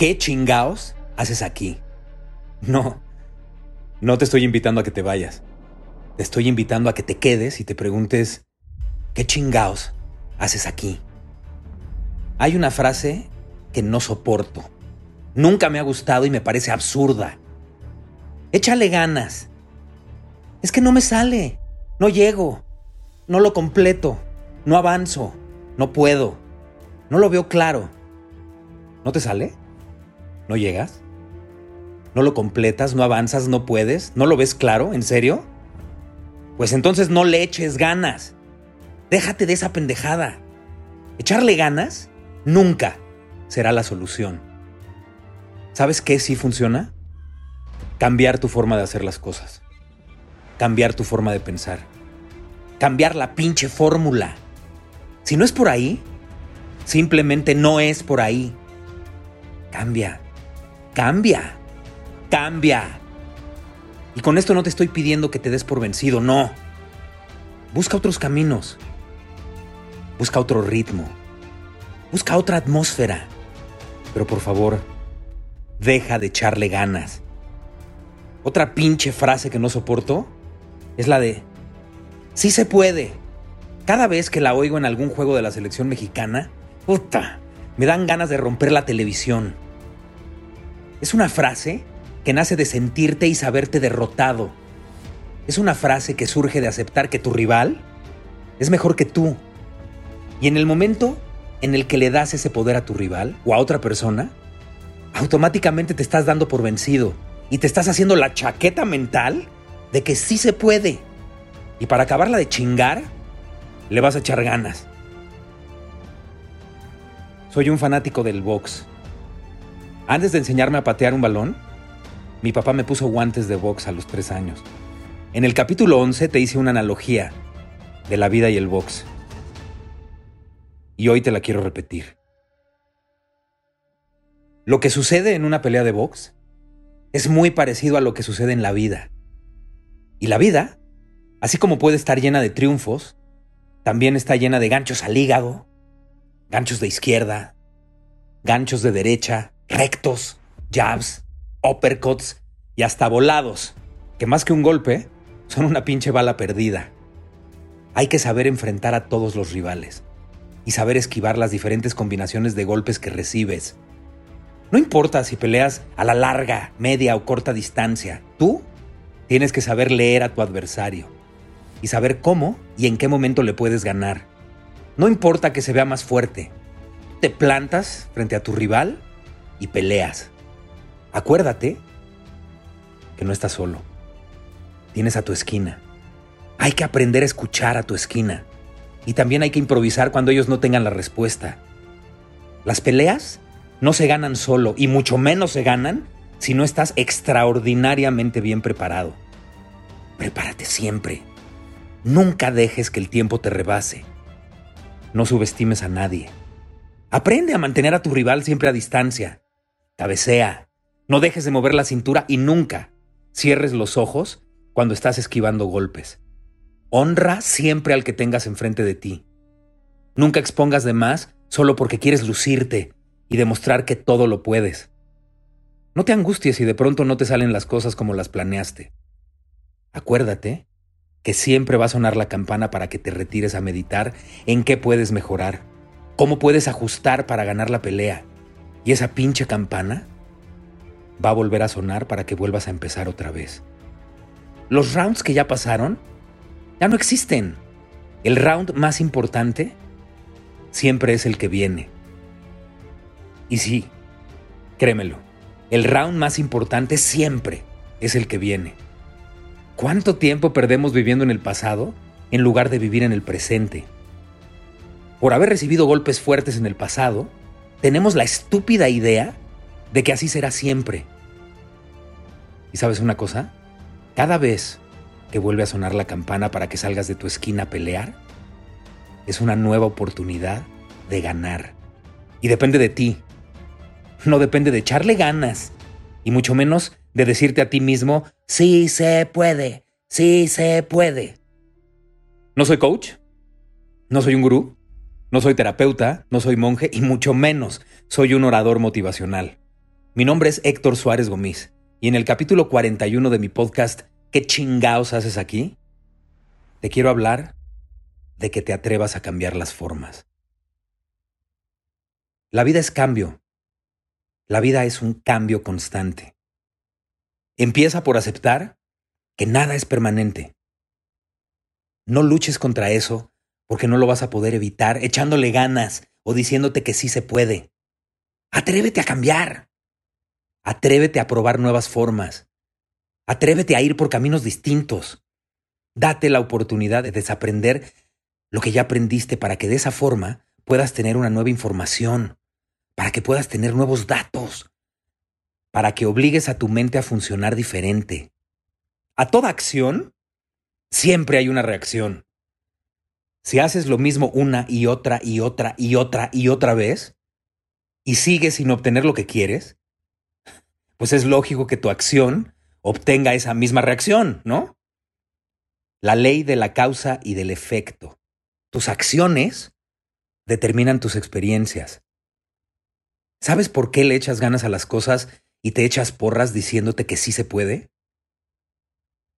¿Qué chingaos haces aquí? No, no te estoy invitando a que te vayas. Te estoy invitando a que te quedes y te preguntes, ¿qué chingaos haces aquí? Hay una frase que no soporto. Nunca me ha gustado y me parece absurda. Échale ganas. Es que no me sale. No llego. No lo completo. No avanzo. No puedo. No lo veo claro. ¿No te sale? ¿No llegas? ¿No lo completas? ¿No avanzas? ¿No puedes? ¿No lo ves claro? ¿En serio? Pues entonces no le eches ganas. Déjate de esa pendejada. Echarle ganas nunca será la solución. ¿Sabes qué sí funciona? Cambiar tu forma de hacer las cosas. Cambiar tu forma de pensar. Cambiar la pinche fórmula. Si no es por ahí, simplemente no es por ahí. Cambia. Cambia. Cambia. Y con esto no te estoy pidiendo que te des por vencido, no. Busca otros caminos. Busca otro ritmo. Busca otra atmósfera. Pero por favor, deja de echarle ganas. Otra pinche frase que no soporto es la de, sí se puede. Cada vez que la oigo en algún juego de la selección mexicana, puta, me dan ganas de romper la televisión. Es una frase que nace de sentirte y saberte derrotado. Es una frase que surge de aceptar que tu rival es mejor que tú. Y en el momento en el que le das ese poder a tu rival o a otra persona, automáticamente te estás dando por vencido y te estás haciendo la chaqueta mental de que sí se puede. Y para acabarla de chingar, le vas a echar ganas. Soy un fanático del box. Antes de enseñarme a patear un balón, mi papá me puso guantes de box a los tres años. En el capítulo 11 te hice una analogía de la vida y el box. Y hoy te la quiero repetir. Lo que sucede en una pelea de box es muy parecido a lo que sucede en la vida. Y la vida, así como puede estar llena de triunfos, también está llena de ganchos al hígado, ganchos de izquierda, ganchos de derecha, rectos, jabs, uppercuts y hasta volados, que más que un golpe, son una pinche bala perdida. Hay que saber enfrentar a todos los rivales y saber esquivar las diferentes combinaciones de golpes que recibes. No importa si peleas a la larga, media o corta distancia, tú tienes que saber leer a tu adversario y saber cómo y en qué momento le puedes ganar. No importa que se vea más fuerte, te plantas frente a tu rival y peleas. Acuérdate que no estás solo. Tienes a tu esquina. Hay que aprender a escuchar a tu esquina. Y también hay que improvisar cuando ellos no tengan la respuesta. Las peleas no se ganan solo y mucho menos se ganan si no estás extraordinariamente bien preparado. Prepárate siempre. Nunca dejes que el tiempo te rebase. No subestimes a nadie. Aprende a mantener a tu rival siempre a distancia. Cabecea. No dejes de mover la cintura y nunca cierres los ojos cuando estás esquivando golpes. Honra siempre al que tengas enfrente de ti. Nunca expongas de más solo porque quieres lucirte y demostrar que todo lo puedes. No te angusties si de pronto no te salen las cosas como las planeaste. Acuérdate que siempre va a sonar la campana para que te retires a meditar en qué puedes mejorar, cómo puedes ajustar para ganar la pelea. Y esa pinche campana va a volver a sonar para que vuelvas a empezar otra vez. Los rounds que ya pasaron ya no existen. El round más importante siempre es el que viene. Y sí, créemelo, el round más importante siempre es el que viene. ¿Cuánto tiempo perdemos viviendo en el pasado en lugar de vivir en el presente. Por haber recibido golpes fuertes en el pasado, tenemos la estúpida idea de que así será siempre. ¿Y sabes una cosa? Cada vez que vuelve a sonar la campana para que salgas de tu esquina a pelear, es una nueva oportunidad de ganar. Y depende de ti. No depende de echarle ganas. Y mucho menos de decirte a ti mismo, sí se puede, sí se puede. No soy coach, no soy un gurú, no soy terapeuta, no soy monje y mucho menos soy un orador motivacional. Mi nombre es Héctor Suárez Gómez y en el capítulo 41 de mi podcast ¿Qué chingaos haces aquí? Te quiero hablar de que te atrevas a cambiar las formas. La vida es cambio. La vida es un cambio constante. Empieza por aceptar que nada es permanente. No luches contra eso porque no lo vas a poder evitar echándole ganas o diciéndote que sí se puede. Atrévete a cambiar. Atrévete a probar nuevas formas. Atrévete a ir por caminos distintos. Date la oportunidad de desaprender lo que ya aprendiste para que de esa forma puedas tener una nueva información, para que puedas tener nuevos datos, para que obligues a tu mente a funcionar diferente. A toda acción siempre hay una reacción. Si haces lo mismo una y otra y otra y otra y otra vez y sigues sin obtener lo que quieres, pues es lógico que tu acción obtenga esa misma reacción, ¿no? La ley de la causa y del efecto. Tus acciones determinan tus experiencias. ¿Sabes por qué le echas ganas a las cosas y te echas porras diciéndote que sí se puede?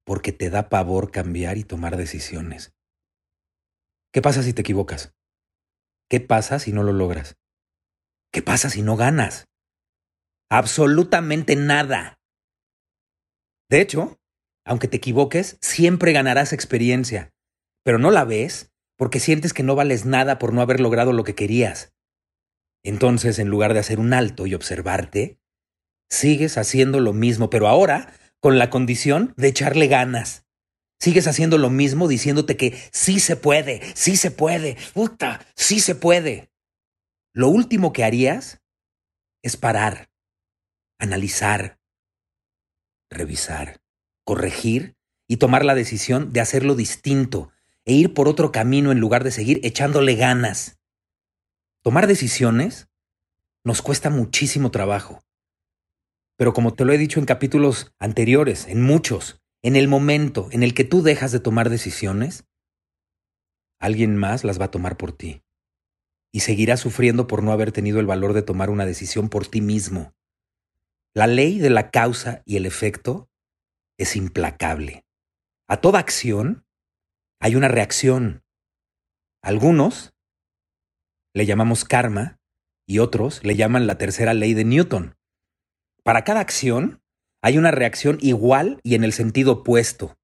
Porque te da pavor cambiar y tomar decisiones. ¿Qué pasa si te equivocas? ¿Qué pasa si no lo logras? ¿Qué pasa si no ganas? Absolutamente nada. De hecho, aunque te equivoques, siempre ganarás experiencia, pero no la ves porque sientes que no vales nada por no haber logrado lo que querías. Entonces, en lugar de hacer un alto y observarte, sigues haciendo lo mismo, pero ahora con la condición de echarle ganas. Sigues haciendo lo mismo diciéndote que sí se puede, sí se puede, puta, sí se puede. Lo último que harías es parar, analizar, revisar, corregir y tomar la decisión de hacerlo distinto e ir por otro camino en lugar de seguir echándole ganas. Tomar decisiones nos cuesta muchísimo trabajo. Pero como te lo he dicho en capítulos anteriores, en muchos, en el momento en el que tú dejas de tomar decisiones, alguien más las va a tomar por ti. Y seguirás sufriendo por no haber tenido el valor de tomar una decisión por ti mismo. La ley de la causa y el efecto es implacable. A toda acción hay una reacción. Algunos le llamamos karma y otros le llaman la tercera ley de Newton. Para cada acción hay una reacción igual y en el sentido opuesto.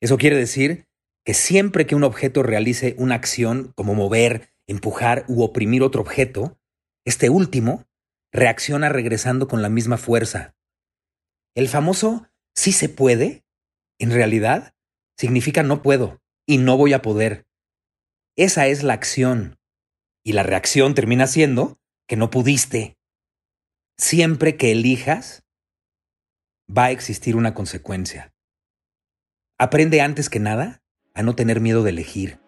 Eso quiere decir que siempre que un objeto realice una acción como mover, empujar u oprimir otro objeto, este último reacciona regresando con la misma fuerza. El famoso sí se puede, en realidad, significa no puedo y no voy a poder. Esa es la acción. Y la reacción termina siendo que no pudiste. Siempre que elijas, va a existir una consecuencia. Aprende antes que nada a no tener miedo de elegir.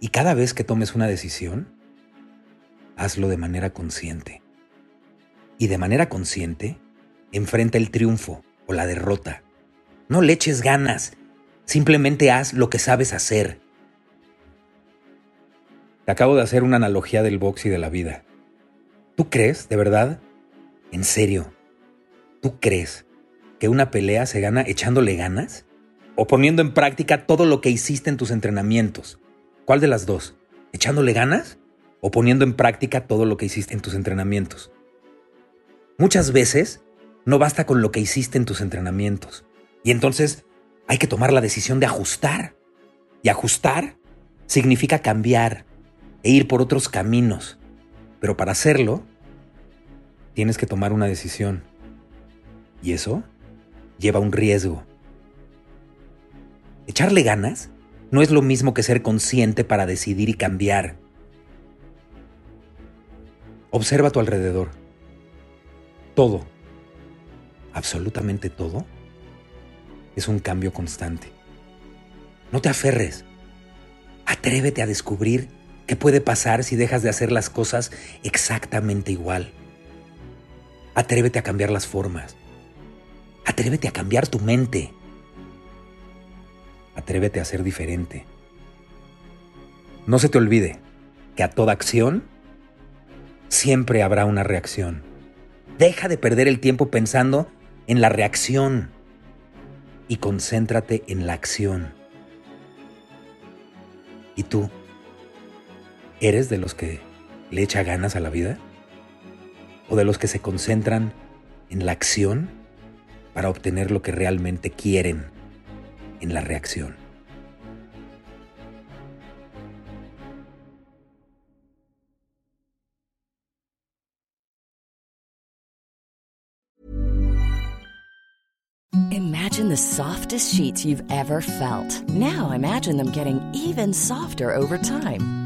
Y cada vez que tomes una decisión, hazlo de manera consciente y de manera consciente enfrenta el triunfo o la derrota. No le eches ganas, simplemente haz lo que sabes hacer. Te acabo de hacer una analogía del box y de la vida. ¿Tú crees, de verdad? En serio, ¿tú crees que una pelea se gana echándole ganas? ¿O poniendo en práctica todo lo que hiciste en tus entrenamientos? ¿Cuál de las dos? ¿Echándole ganas? ¿O poniendo en práctica todo lo que hiciste en tus entrenamientos? Muchas veces no basta con lo que hiciste en tus entrenamientos. Y entonces hay que tomar la decisión de ajustar. Y ajustar significa cambiar e ir por otros caminos. Pero para hacerlo, tienes que tomar una decisión. Y eso lleva un riesgo. Echarle ganas no es lo mismo que ser consciente para decidir y cambiar. Observa a tu alrededor. Todo, absolutamente todo, es un cambio constante. No te aferres. Atrévete a descubrir qué puede pasar si dejas de hacer las cosas exactamente igual. Atrévete a cambiar las formas. Atrévete a cambiar tu mente. Atrévete a ser diferente. No se te olvide que a toda acción siempre habrá una reacción. Deja de perder el tiempo pensando en la reacción y concéntrate en la acción. ¿Y tú? ¿Eres de los que le echa ganas a la vida? ¿O de los que se concentran en la acción para obtener lo que realmente quieren en la reacción? Imagine the softest sheets you've ever felt. Now imagine them getting even softer over time.